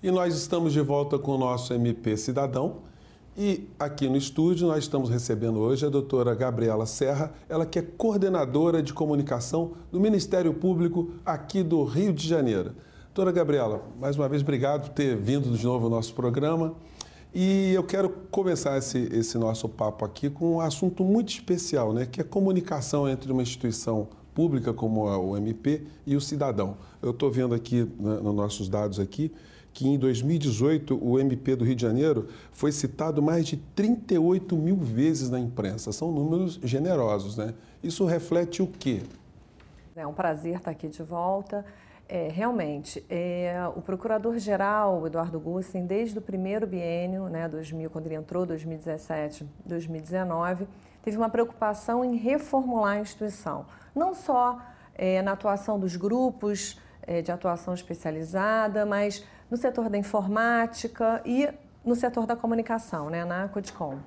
E nós estamos de volta com o nosso MP Cidadão. E aqui no estúdio nós estamos recebendo hoje a doutora Gabriela Serra, ela que é coordenadora de comunicação do Ministério Público aqui do Rio de Janeiro. Doutora Gabriela, mais uma vez obrigado por ter vindo de novo ao nosso programa. E eu quero começar esse, esse nosso papo aqui com um assunto muito especial, né, que é a comunicação entre uma instituição pública como o MP e o cidadão. Eu estou vendo aqui né, nos nossos dados aqui que em 2018 o MP do Rio de Janeiro foi citado mais de 38 mil vezes na imprensa. São números generosos, né? Isso reflete o quê? É um prazer estar aqui de volta. É, realmente, é, o procurador-geral, Eduardo Gussen, desde o primeiro biênio, né, 2000, quando ele entrou, 2017, 2019, teve uma preocupação em reformular a instituição. Não só é, na atuação dos grupos é, de atuação especializada, mas no setor da informática e no setor da comunicação, né, na Codicom.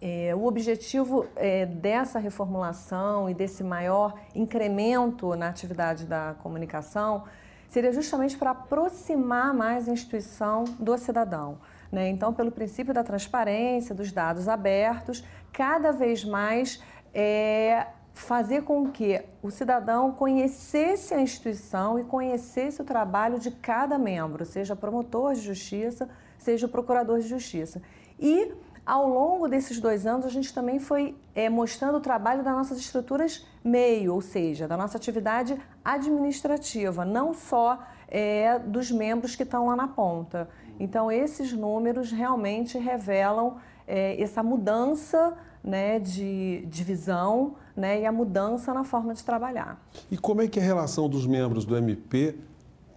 É, o objetivo é, dessa reformulação e desse maior incremento na atividade da comunicação seria justamente para aproximar mais a instituição do cidadão. Né? Então, pelo princípio da transparência, dos dados abertos, cada vez mais é, fazer com que o cidadão conhecesse a instituição e conhecesse o trabalho de cada membro, seja promotor de justiça, seja procurador de justiça. E ao longo desses dois anos, a gente também foi é, mostrando o trabalho das nossas estruturas meio, ou seja, da nossa atividade administrativa, não só é, dos membros que estão lá na ponta. Então, esses números realmente revelam é, essa mudança né, de, de visão né, e a mudança na forma de trabalhar. E como é que é a relação dos membros do MP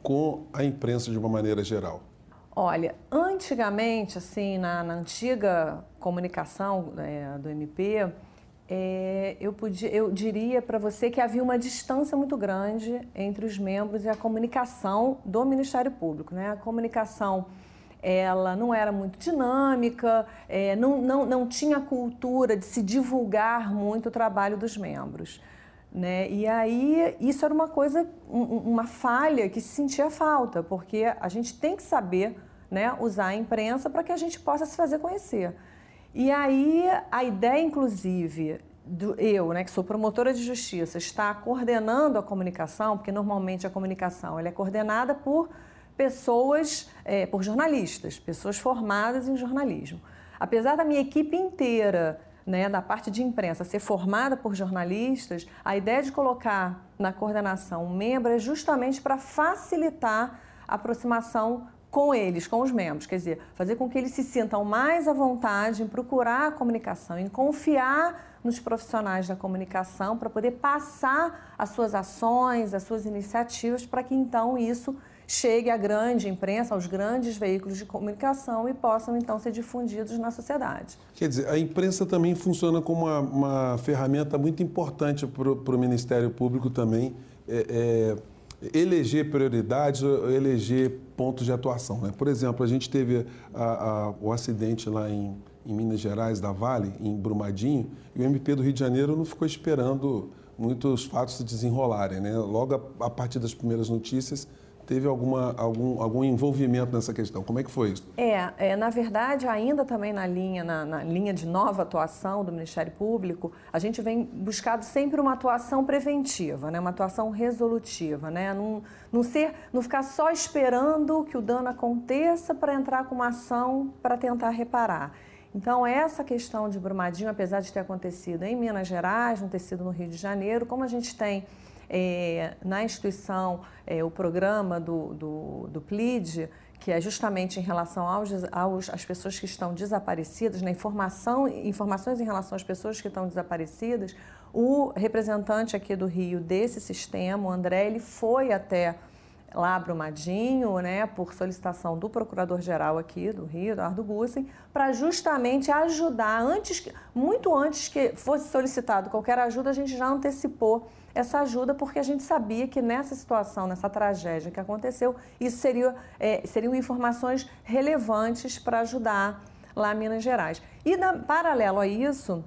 com a imprensa de uma maneira geral? Olha, antigamente, assim, na, na antiga comunicação é, do MP, é, eu, podia, eu diria para você que havia uma distância muito grande entre os membros e a comunicação do Ministério Público. Né? A comunicação ela não era muito dinâmica, é, não, não, não tinha cultura de se divulgar muito o trabalho dos membros. Né? E aí isso era uma coisa, uma falha que se sentia falta, porque a gente tem que saber né, usar a imprensa para que a gente possa se fazer conhecer. E aí a ideia, inclusive, do, eu, né, que sou promotora de justiça, está coordenando a comunicação, porque normalmente a comunicação ela é coordenada por pessoas, é, por jornalistas, pessoas formadas em jornalismo. Apesar da minha equipe inteira, né, da parte de imprensa, ser formada por jornalistas, a ideia de colocar na coordenação um membro é justamente para facilitar a aproximação com eles, com os membros, quer dizer, fazer com que eles se sintam mais à vontade em procurar a comunicação, em confiar nos profissionais da comunicação para poder passar as suas ações, as suas iniciativas, para que então isso chegue à grande imprensa, aos grandes veículos de comunicação e possam então ser difundidos na sociedade. Quer dizer, a imprensa também funciona como uma, uma ferramenta muito importante para o Ministério Público também é, é, eleger prioridades, eleger pontos de atuação. Né? Por exemplo, a gente teve a, a, o acidente lá em, em Minas Gerais, da Vale, em Brumadinho, e o MP do Rio de Janeiro não ficou esperando muitos fatos se desenrolarem. Né? Logo a, a partir das primeiras notícias, teve alguma, algum, algum envolvimento nessa questão. Como é que foi isso? É, é na verdade, ainda também na linha, na, na, linha de nova atuação do Ministério Público, a gente vem buscado sempre uma atuação preventiva, né? uma atuação resolutiva, né? não, não, ser, não ficar só esperando que o dano aconteça para entrar com uma ação para tentar reparar. Então, essa questão de Brumadinho, apesar de ter acontecido em Minas Gerais, não ter sido no Rio de Janeiro, como a gente tem é, na instituição é, o programa do, do, do PLID, que é justamente em relação aos, aos às pessoas que estão desaparecidas, na informação, informações em relação às pessoas que estão desaparecidas, o representante aqui do Rio desse sistema, o André, ele foi até lá Brumadinho, né, por solicitação do procurador-geral aqui do Rio, Eduardo Gussen, para justamente ajudar, antes, muito antes que fosse solicitado qualquer ajuda, a gente já antecipou essa ajuda porque a gente sabia que nessa situação, nessa tragédia que aconteceu, isso seria, é, seriam informações relevantes para ajudar lá Minas Gerais. E na, paralelo a isso,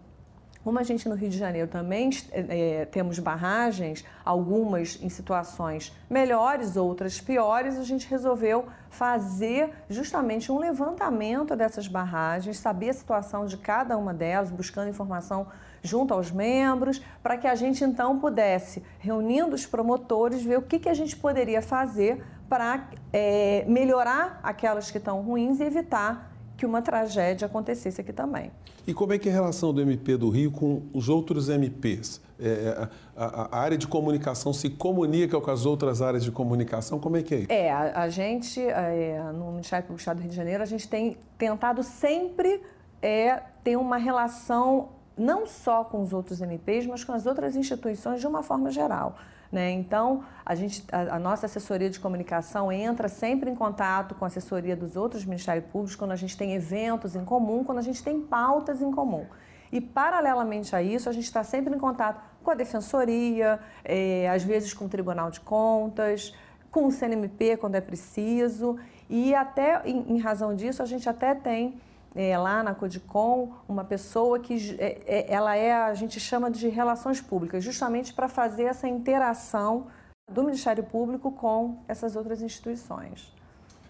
Como a gente no Rio de Janeiro também é, temos barragens, algumas em situações melhores, outras piores, a gente resolveu fazer justamente um levantamento dessas barragens, saber a situação de cada uma delas, buscando informação junto aos membros, para que a gente então pudesse, reunindo os promotores, ver o que, que a gente poderia fazer para é, melhorar aquelas que estão ruins e evitar que uma tragédia acontecesse aqui também. E como é que é a relação do MP do Rio com os outros MPs? É, é, a, a, área de comunicação se comunica com as outras áreas de comunicação? Como é que é isso? É, a, a gente, é, no Ministério Público do Estado do Rio de Janeiro, a gente tem tentado sempre é, ter uma relação não só com os outros MPs, mas com as outras instituições de uma forma geral. Né? Então, a, gente, a, a, nossa assessoria de comunicação entra sempre em contato com a assessoria dos outros Ministérios Públicos quando a gente tem eventos em comum, quando a gente tem pautas em comum. E, paralelamente a isso, a gente está sempre em contato com a Defensoria, é, às vezes com o Tribunal de Contas, com o CNMP quando é preciso. E até, em, em razão disso, a gente até tem é, lá na Codicom uma pessoa que é, é, ela é, a gente chama de relações públicas, justamente para fazer essa interação do Ministério Público com essas outras instituições.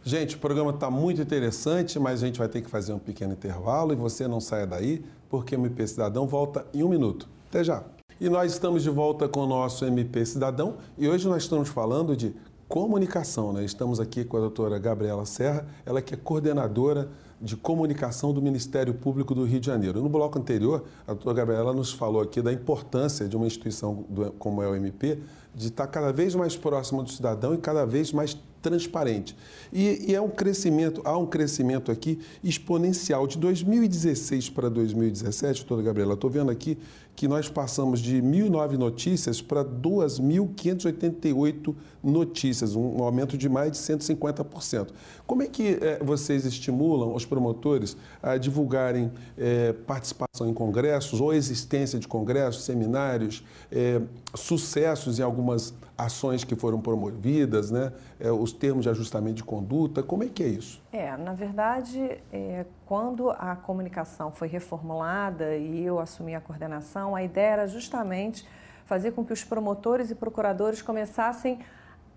Gente, o programa está muito interessante, mas a gente vai ter que fazer um pequeno intervalo e você não saia daí, porque o MP Cidadão volta em um minuto. Até já! E nós estamos de volta com o nosso MP Cidadão e hoje nós estamos falando de comunicação. Né? Estamos aqui com a doutora Gabriela Serra, ela que é coordenadora de Comunicação do Ministério Público do Rio de Janeiro. No bloco anterior, a doutora Gabriela nos falou aqui da importância de uma instituição como é o MP de estar cada vez mais próxima do cidadão e cada vez mais transparente. E, e, é um crescimento, há um crescimento aqui exponencial. De 2016 para 2017, doutora Gabriela, estou vendo aqui que nós passamos de 1.009 notícias para 2.588 notícias, um aumento de mais de 150%. Como é que é, vocês estimulam os promotores a divulgarem é, participação em congressos ou existência de congressos, seminários, é, sucessos em algumas ações que foram promovidas, né? É, os termos de ajustamento de conduta, como é que é isso? É, na verdade, é, quando a comunicação foi reformulada e eu assumi a coordenação, a ideia era justamente fazer com que os promotores e procuradores começassem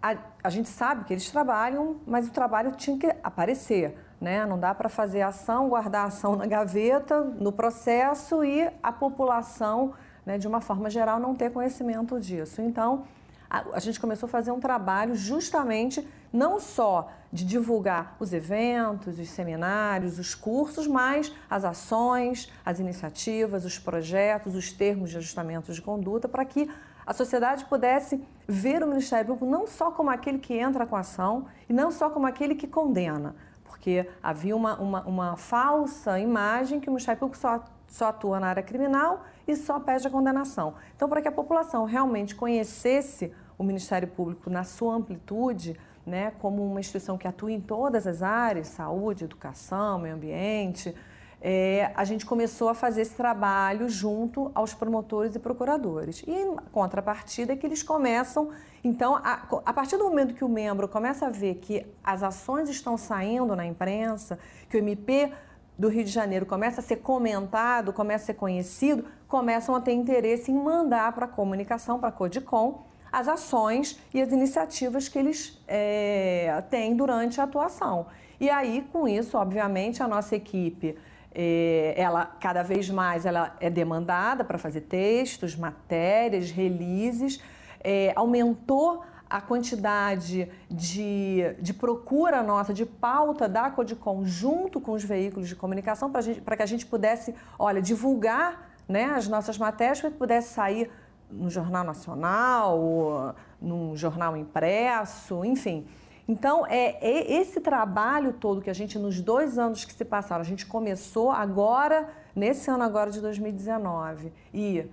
a, a gente sabe que eles trabalham, mas o trabalho tinha que aparecer. Né? Não dá para fazer ação, guardar a ação na gaveta, no processo e a população, né, de uma forma geral, não ter conhecimento disso. Então, a, a gente começou a fazer um trabalho justamente não só de divulgar os eventos, os seminários, os cursos, mas as ações, as iniciativas, os projetos, os termos de ajustamento de conduta, para que a sociedade pudesse ver o Ministério Público não só como aquele que entra com a ação e não só como aquele que condena, porque havia uma, uma, uma falsa imagem que o Ministério Público só, só atua na área criminal e só pede a condenação. Então, para que a população realmente conhecesse o Ministério Público na sua amplitude, né, como uma instituição que atua em todas as áreas, saúde, educação, meio ambiente, é, a gente começou a fazer esse trabalho junto aos promotores e procuradores. E em contrapartida é que eles começam, então, a, a, partir do momento que o membro começa a ver que as ações estão saindo na imprensa, que o MP do Rio de Janeiro começa a ser comentado, começa a ser conhecido, começam a ter interesse em mandar para a comunicação, para a Codicom, as ações e as iniciativas que eles é, têm durante a atuação. E aí, com isso, obviamente, a nossa equipe, é, ela cada vez mais ela é demandada para fazer textos, matérias, releases, é, aumentou a quantidade de, de procura nossa, de pauta da Codicom junto com os veículos de comunicação para que a gente pudesse, olha, divulgar né, as nossas matérias para que pudesse sair no Jornal Nacional, num jornal impresso, enfim. Então, é, é, esse trabalho todo que a gente, nos dois anos que se passaram, a gente começou agora, nesse ano agora de 2019, e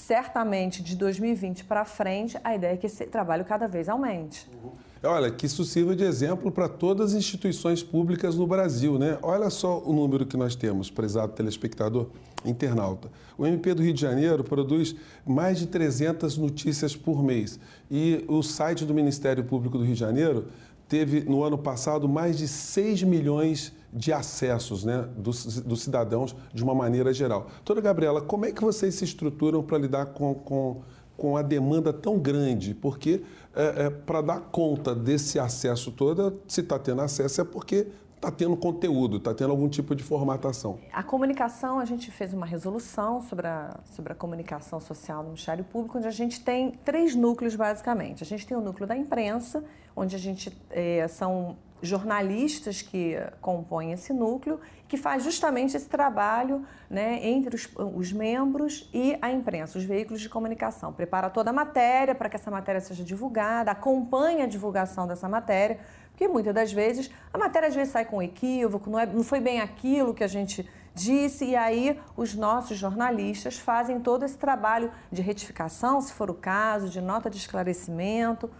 certamente de 2020 para frente, a ideia é que esse trabalho cada vez aumente. Uhum. Olha, que isso sirva de exemplo para todas as instituições públicas no Brasil, né? Olha só o número que nós temos, prezado telespectador internauta. O MP do Rio de Janeiro produz mais de 300 notícias por mês e o site do Ministério Público do Rio de Janeiro teve no ano passado mais de 6 milhões de acessos né, dos, dos cidadãos de uma maneira geral. Doutora Gabriela, como é que vocês se estruturam para lidar com, com, com a demanda tão grande? Porque é, é, para dar conta desse acesso todo, se está tendo acesso é porque está tendo conteúdo, está tendo algum tipo de formatação. A comunicação, a gente fez uma resolução sobre a, sobre a comunicação social no Ministério Público, onde a gente tem três núcleos, basicamente. A gente tem o núcleo da imprensa, onde a gente é, são jornalistas que compõem esse núcleo, que faz justamente esse trabalho né, entre os, os, membros e a imprensa, os veículos de comunicação. Prepara toda a matéria para que essa matéria seja divulgada, acompanha a divulgação dessa matéria, porque muitas das vezes a matéria às vezes sai com equívoco, não, é, não foi bem aquilo que a gente disse, e aí os nossos jornalistas fazem todo esse trabalho de retificação, se for o caso, de nota de esclarecimento.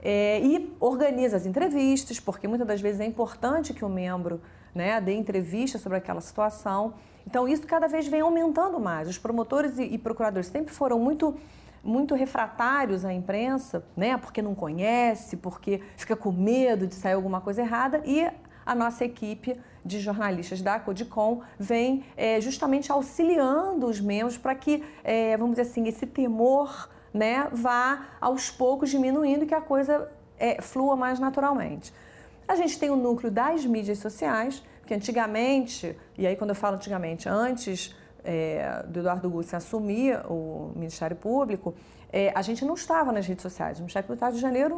É, e organiza as entrevistas, porque muitas das vezes é importante que o membro né, dê entrevista sobre aquela situação. Então, isso cada vez vem aumentando mais. Os promotores e, e procuradores sempre foram muito muito refratários à imprensa, né? Porque não conhece, porque fica com medo de sair alguma coisa errada e a nossa equipe de jornalistas da Codicom vem é, justamente auxiliando os membros para que, é, vamos dizer assim, esse temor né, vá aos poucos diminuindo e que a coisa é, flua mais naturalmente. A gente tem o núcleo das mídias sociais, que antigamente, e aí quando eu falo antigamente, antes é, do Eduardo Gussi assumir o Ministério Público, é, a gente não estava nas redes sociais. O Ministério Público do Estado de Janeiro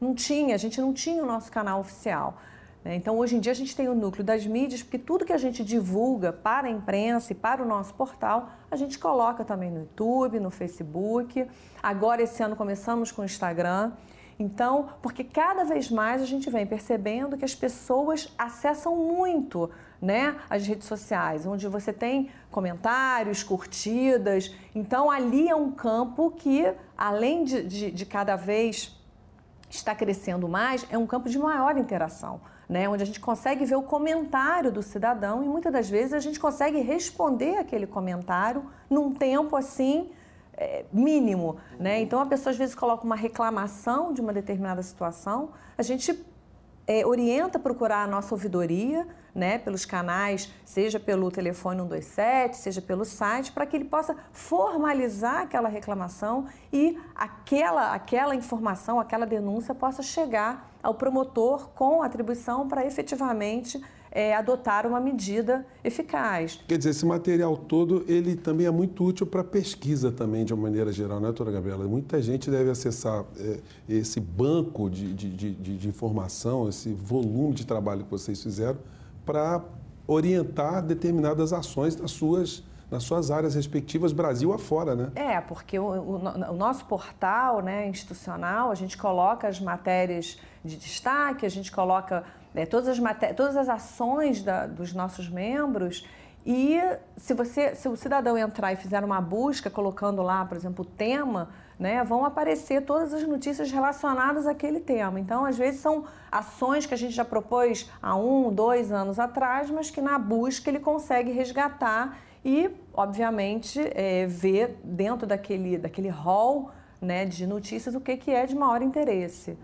não, não tinha, a gente não tinha o nosso canal oficial. Né? Então, hoje em dia, a gente tem o núcleo das mídias, porque tudo que a gente divulga para a imprensa e para o nosso portal, a gente coloca também no YouTube, no Facebook. Agora, esse ano, começamos com o Instagram. Então, porque cada vez mais a gente vem percebendo que as pessoas acessam muito né, as redes sociais, onde você tem comentários, curtidas. Então, ali é um campo que, além de, de, de cada vez estar crescendo mais, é um campo de maior interação né, onde a gente consegue ver o comentário do cidadão e muitas das vezes a gente consegue responder aquele comentário num tempo assim é, mínimo. Né? Então a pessoa às vezes coloca uma reclamação de uma determinada situação, a gente é, orienta a procurar a nossa ouvidoria, né, pelos canais, seja pelo telefone 127, seja pelo site, para que ele possa formalizar aquela reclamação e aquela, aquela informação, aquela denúncia possa chegar ao promotor com atribuição para efetivamente é, adotar uma medida eficaz. Quer dizer, esse material todo, ele também é muito útil para pesquisa também, de uma maneira geral, né, doutora Gabriela? Muita gente deve acessar é, esse banco de, de, de, de informação, esse volume de trabalho que vocês fizeram para orientar determinadas ações das suas nas suas áreas respectivas, Brasil afora, né? É, porque o, o, o, nosso portal né, institucional, a gente coloca as matérias de destaque, a gente coloca né, todas, as todas as ações da, dos nossos membros e se você, se o cidadão entrar e fizer uma busca colocando lá, por exemplo, o tema, né, vão aparecer todas as notícias relacionadas àquele tema. Então, às vezes são ações que a gente já propôs há um, dois anos atrás, mas que na busca ele consegue resgatar e, obviamente, é, ver dentro daquele, daquele hall né, de notícias o que, que é de maior interesse.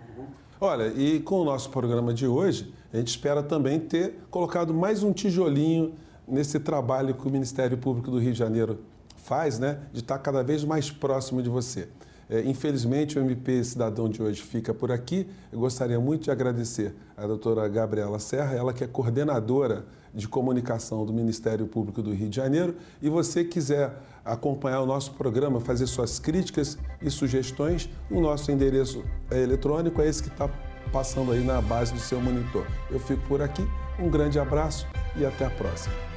Olha, e com o nosso programa de hoje, a gente espera também ter colocado mais um tijolinho nesse trabalho que o Ministério Público do Rio de Janeiro faz, né, de estar cada vez mais próximo de você. É, infelizmente, o MP Cidadão de hoje fica por aqui. Eu gostaria muito de agradecer a doutora Gabriela Serra, ela que é coordenadora de comunicação do Ministério Público do Rio de Janeiro. E você quiser acompanhar o nosso programa, fazer suas críticas e sugestões, o nosso endereço é eletrônico é esse que está passando aí na base do seu monitor. Eu fico por aqui, um grande abraço e até a próxima.